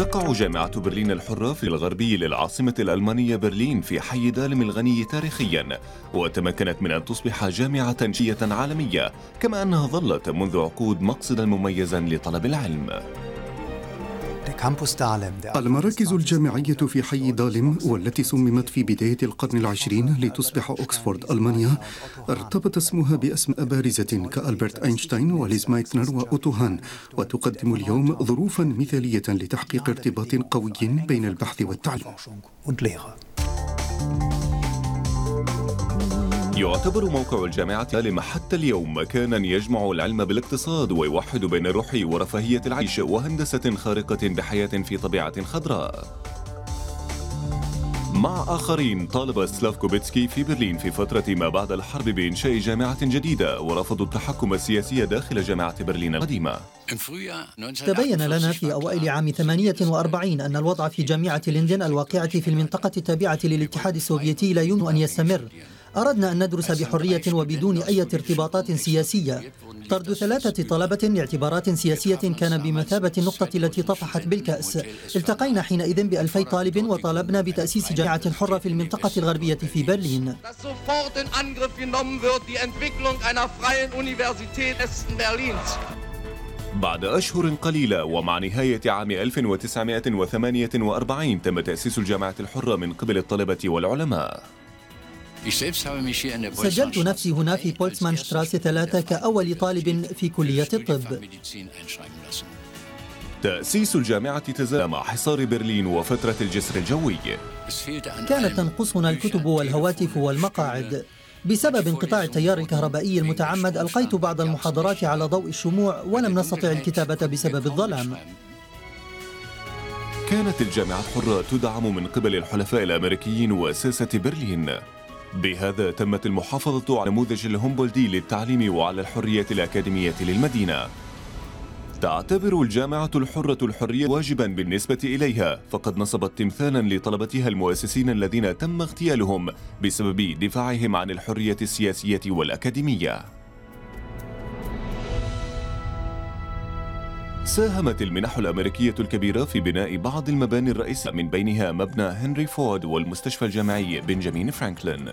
تقع جامعة برلين الحرة في الغربي للعاصمة الألمانية برلين في حي دالم الغني تاريخيا وتمكنت من أن تصبح جامعة عالمية كما أنها ظلت منذ عقود مقصدا مميزا لطلب العلم. المراكز الجامعية في حي دالم والتي صممت في بداية القرن العشرين لتصبح أكسفورد ألمانيا ارتبط اسمها بأسماء بارزة كألبرت أينشتاين وليزا مايتنر وأوتو هان وتقدم اليوم ظروفا مثالية لتحقيق ارتباط قوي بين البحث والتعليم يعتبر موقع الجامعة لما حتى اليوم مكانا يجمع العلم بالاقتصاد ويوحد بين الروح ورفاهية العيش وهندسة خارقة بحياة في طبيعة خضراء. مع آخرين طالب سلافكوبيتسكي في برلين في فترة ما بعد الحرب بإنشاء جامعة جديدة ورفضوا التحكم السياسي داخل جامعة برلين القديمة. تبين لنا في أوائل عام 48 أن الوضع في جامعة لندن الواقعة في المنطقة التابعة للاتحاد السوفيتي لا يمكن أن يستمر. أردنا أن ندرس بحرية وبدون أي ارتباطات سياسية. طرد ثلاثة طلبة لاعتبارات سياسية كان بمثابة النقطة التي طفحت بالكأس. التقينا حينئذ بألفي طالب وطالبنا بتأسيس جامعة حرة في المنطقة الغربية في برلين. بعد أشهر قليلة ومع نهاية عام 1948 تم تأسيس الجامعة الحرة من قبل الطلبة والعلماء. سجلت نفسي هنا في بولتسمان شتراسي ثلاثة كأول طالب في كلية الطب. تأسيس الجامعة تزال مع حصار برلين وفترة الجسر الجوي. كانت تنقصنا الكتب والهواتف والمقاعد. بسبب انقطاع التيار الكهربائي المتعمد ألقيت بعض المحاضرات على ضوء الشموع ولم نستطع الكتابة بسبب الظلام. كانت الجامعة الحرة تدعم من قبل الحلفاء الأمريكيين وساسة برلين. بهذا تمت المحافظة على نموذج الهومبولدي للتعليم وعلى الحرية الأكاديمية للمدينة. تعتبر الجامعة الحرة الحرية واجبا بالنسبة إليها فقد نصبت تمثالا لطلبتها المؤسسين الذين تم اغتيالهم بسبب دفاعهم عن الحرية السياسية والأكاديمية. ساهمت المنح الأمريكية الكبيرة في بناء بعض المباني الرئيسية من بينها مبنى هنري فورد والمستشفى الجامعي بنجامين فرانكلين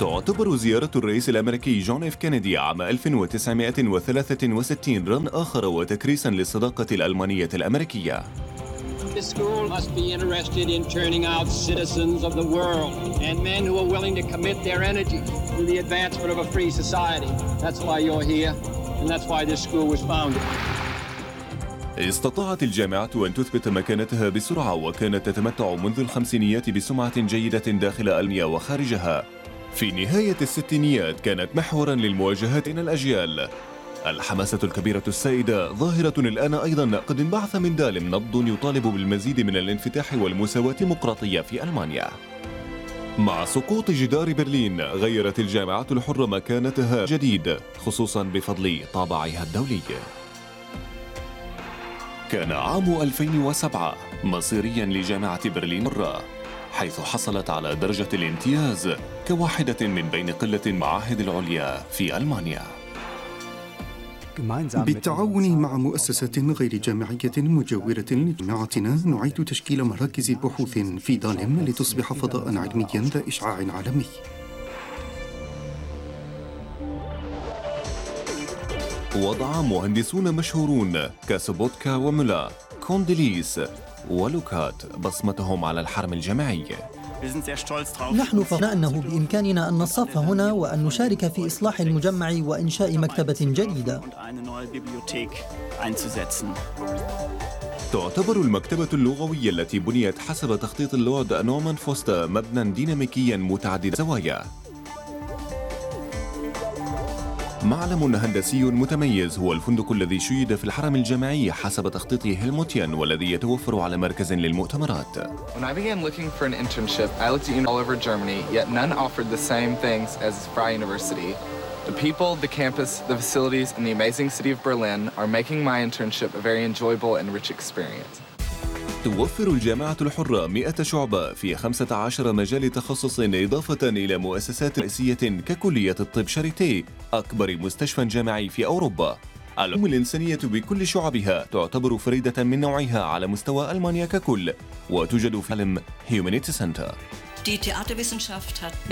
تعتبر زيارة الرئيس الأمريكي جون إف كينيدي عام 1963 ركنا آخر وتكريسا للصداقة الألمانية الأمريكية The school must be interested in turning out citizens of the world and men who are willing to commit their energy to the advancement of a free society. That's why you're here. استطاعت الجامعة أن تثبت مكانتها بسرعة وكانت تتمتع منذ الخمسينيات بسمعة جيدة داخل ألميا وخارجها. في نهاية الستينيات كانت محورا للمواجهات بين الأجيال. الحماسة الكبيرة السائدة ظاهرة الآن أيضا قد انبعث من دالم نبض يطالب بالمزيد من الانفتاح والمساواة الديمقراطية في ألمانيا. مع سقوط جدار برلين غيرت الجامعة الحرة مكانتها جديد خصوصا بفضل طابعها الدولي. كان عام 2007 مصيريا لجامعة برلين مرة حيث حصلت على درجة الامتياز كواحدة من بين قلة المعاهد العليا في ألمانيا. بالتعاون مع مؤسسات غير جامعية مجاورة لجامعتنا نعيد تشكيل مراكز بحوث في دالم لتصبح فضاء علميا ذا إشعاع عالمي. وضع مهندسون مشهورون كسوبوتكا ومولر كونديليس ولوكات بصمتهم على الحرم الجامعي. نحن فخرنا أنه بإمكاننا أن نصف هنا وأن نشارك في إصلاح المجمع وإنشاء مكتبة جديدة. تعتبر المكتبة اللغوية التي بنيت حسب تخطيط اللورد نورمان فوستر مبنى ديناميكيا متعدد الزوايا. معلم هندسي متميز هو الفندق الذي شيد في الحرم الجامعي حسب تخطيط هيلموتيان والذي يتوفر على مركز للمؤتمرات. When I began looking for an internship, I looked at all over Germany, yet none offered the same things as Freie University. The people, the campus, the facilities, and the amazing city of Berlin are making my internship a very enjoyable and rich experience. توفر الجامعة الحرة 100 شعبة في 15 مجال تخصص إضافة إلى مؤسسات رئيسية ككلية الطب شاريتي أكبر مستشفى جامعي في أوروبا. العلوم الإنسانية بكل شعبها تعتبر فريدة من نوعها على مستوى ألمانيا ككل وتوجد في علم هيومانيتي سنتر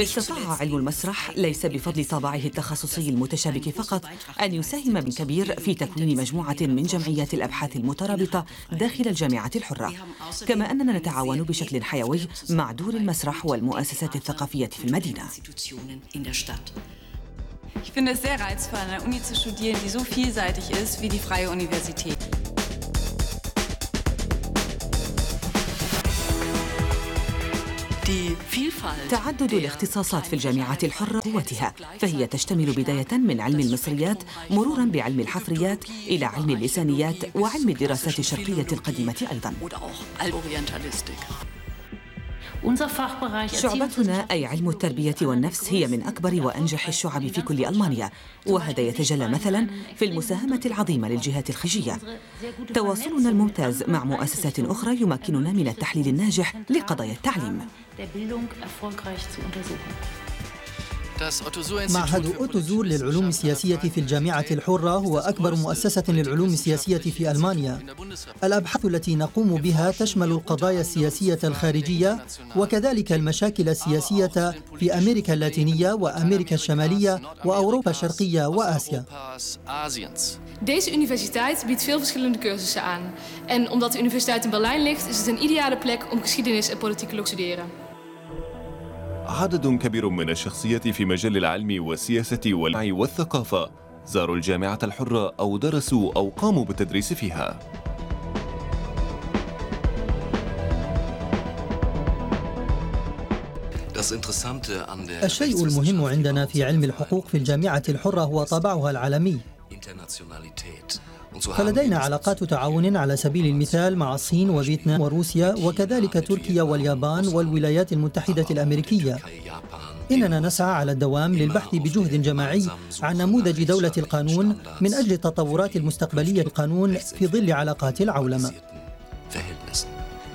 استطاع علم المسرح ليس بفضل طابعه التخصصي المتشابك فقط أن يساهم بكبير في تكوين مجموعة من جمعيات الأبحاث المترابطة داخل الجامعة الحرة. كما أننا نتعاون بشكل حيوي مع دور المسرح والمؤسسات الثقافية في المدينة. Ich finde es sehr reizvoll, an einer Uni zu studieren, die so vielseitig ist wie die Freie Universität. تعدد الاختصاصات في الجامعات الحرة قوتها فهي تشتمل بداية من علم المصريات مرورا بعلم الحفريات إلى علم اللسانيات وعلم الدراسات الشرقية القديمة أيضا. شعبتنا أي علم التربية والنفس هي من أكبر وأنجح الشعب في كل ألمانيا وهذا يتجلى مثلا في المساهمة العظيمة للجهات الخجية. تواصلنا الممتاز مع مؤسسات أخرى يمكننا من التحليل الناجح لقضايا التعليم. معهد أوتوزور للعلوم السياسية في الجامعة الحرة هو أكبر مؤسسة للعلوم السياسية في ألمانيا الأبحاث التي نقوم بها تشمل القضايا السياسية الخارجية وكذلك المشاكل السياسية في أمريكا اللاتينية وأمريكا الشمالية وأوروبا الشرقية وآسيا Deze universiteit biedt veel verschillende cursussen aan. En omdat de universiteit in Berlijn ligt, is het een ideale plek om geschiedenis en politicologie te studeren. عدد كبير من الشخصيات في مجال العلم والسياسة والوعي والثقافة. زاروا الجامعة الحرة أو درسوا أو قاموا بالتدريس فيها. الشيء المهم عندنا في علم الحقوق في الجامعة الحرة هو طابعها العالمي. فلدينا علاقات تعاون على سبيل المثال مع الصين وفيتنام وروسيا وكذلك تركيا واليابان والولايات المتحدة الأمريكية. إننا نسعى على الدوام للبحث بجهد جماعي عن نموذج دولة القانون من أجل التطورات المستقبلية للقانون في ظل علاقات العولمة.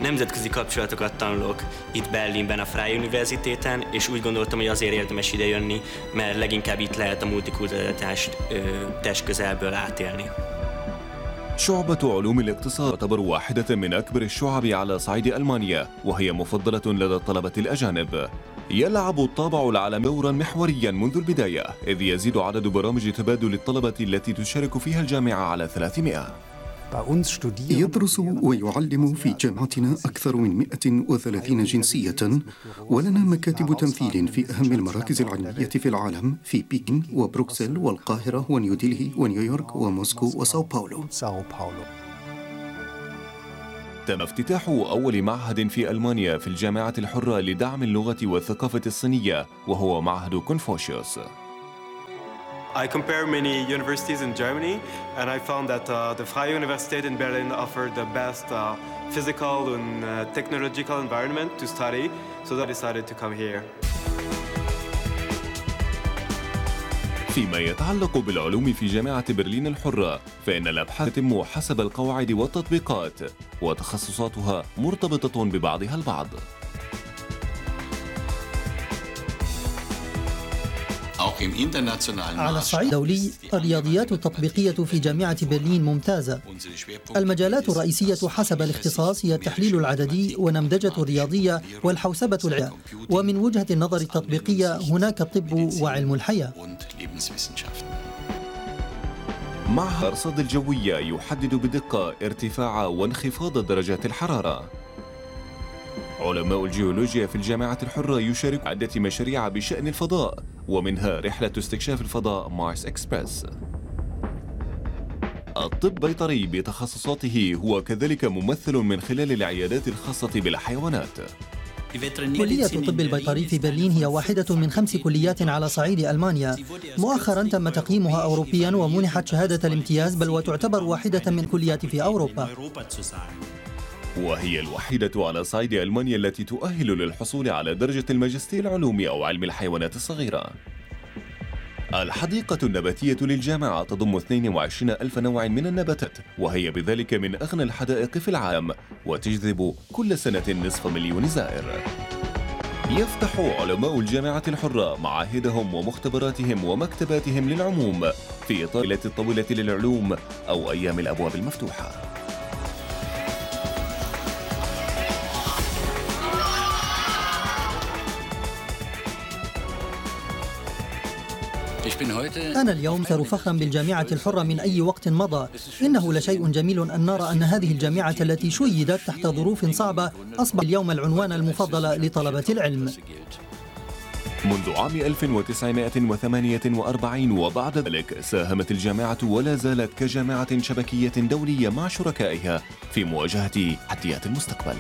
Nemzetközi kapcsolatokat tanulok itt Berlinben a Freie Universitéten, és úgy gondoltam, hogy azért érdemes ide jönni, mert leginkább itt lehet a multikulturalitást test közelből átélni. شعبة علوم الاقتصاد تعتبر واحدة من أكبر الشعب على صعيد ألمانيا وهي مفضلة لدى الطلبة الأجانب يلعب الطابع العالمي دورا محوريا منذ البداية إذ يزيد عدد برامج تبادل الطلبة التي تشارك فيها الجامعة على 300 يدرس ويعلم في جامعتنا أكثر من 130 جنسية ولنا مكاتب تمثيل في أهم المراكز العلمية في العالم في بكين وبروكسل والقاهرة ونيودلهي ونيويورك وموسكو وساو باولو. تم افتتاح أول معهد في ألمانيا في الجامعة الحرة لدعم اللغة والثقافة الصينية وهو معهد كونفوشيوس. I compare many universities in Germany, and I found that uh, the Freie Universität in Berlin offered the best uh, physical and uh, technological environment to study, so I decided to come here. فيما يتعلق بالعلوم في جامعة برلين الحرة فإن الأبحاث تتم حسب القواعد والتطبيقات وتخصصاتها مرتبطة ببعضها البعض على الصعيد الدولي الرياضيات التطبيقية في جامعة برلين ممتازة. المجالات الرئيسية حسب الاختصاص هي التحليل العددي ونمذجة الرياضية والحوسبة العلمية ومن وجهة النظر التطبيقية هناك الطب وعلم الحياة. معهد الأرصاد الجوية يحدد بدقة ارتفاع وانخفاض درجات الحرارة. علماء الجيولوجيا في الجامعة الحرة يشارك عدة مشاريع بشأن الفضاء ومنها رحلة استكشاف الفضاء مارس إكسبرس الطب بيطري بتخصصاته هو كذلك ممثل من خلال العيادات الخاصة بالحيوانات. كلية الطب البيطري في برلين هي واحدة من خمس كليات على صعيد ألمانيا. مؤخرا تم تقييمها أوروبيا ومنحت شهادة الامتياز بل وتعتبر واحدة من كليات في أوروبا. وهي الوحيدة على صعيد ألمانيا التي تؤهل للحصول على درجة الماجستير العلومي أو علم الحيوانات الصغيرة. الحديقة النباتية للجامعة تضم 22 ألف نوع من النباتات وهي بذلك من أغنى الحدائق في العالم وتجذب كل سنة نصف مليون زائر. يفتح علماء الجامعة الحرة معاهدهم ومختبراتهم ومكتباتهم للعموم في طائلة الطويلة للعلوم أو أيام الأبواب المفتوحة. أنا اليوم أكثر فخرا بالجامعة الحرة من أي وقت مضى. إنه لشيء جميل أن نرى أن هذه الجامعة التي شيدت تحت ظروف صعبة أصبح اليوم العنوان المفضل لطلبة العلم. منذ عام 1948 وبعد ذلك ساهمت الجامعة ولا زالت كجامعة شبكية دولية مع شركائها في مواجهة تحديات المستقبل.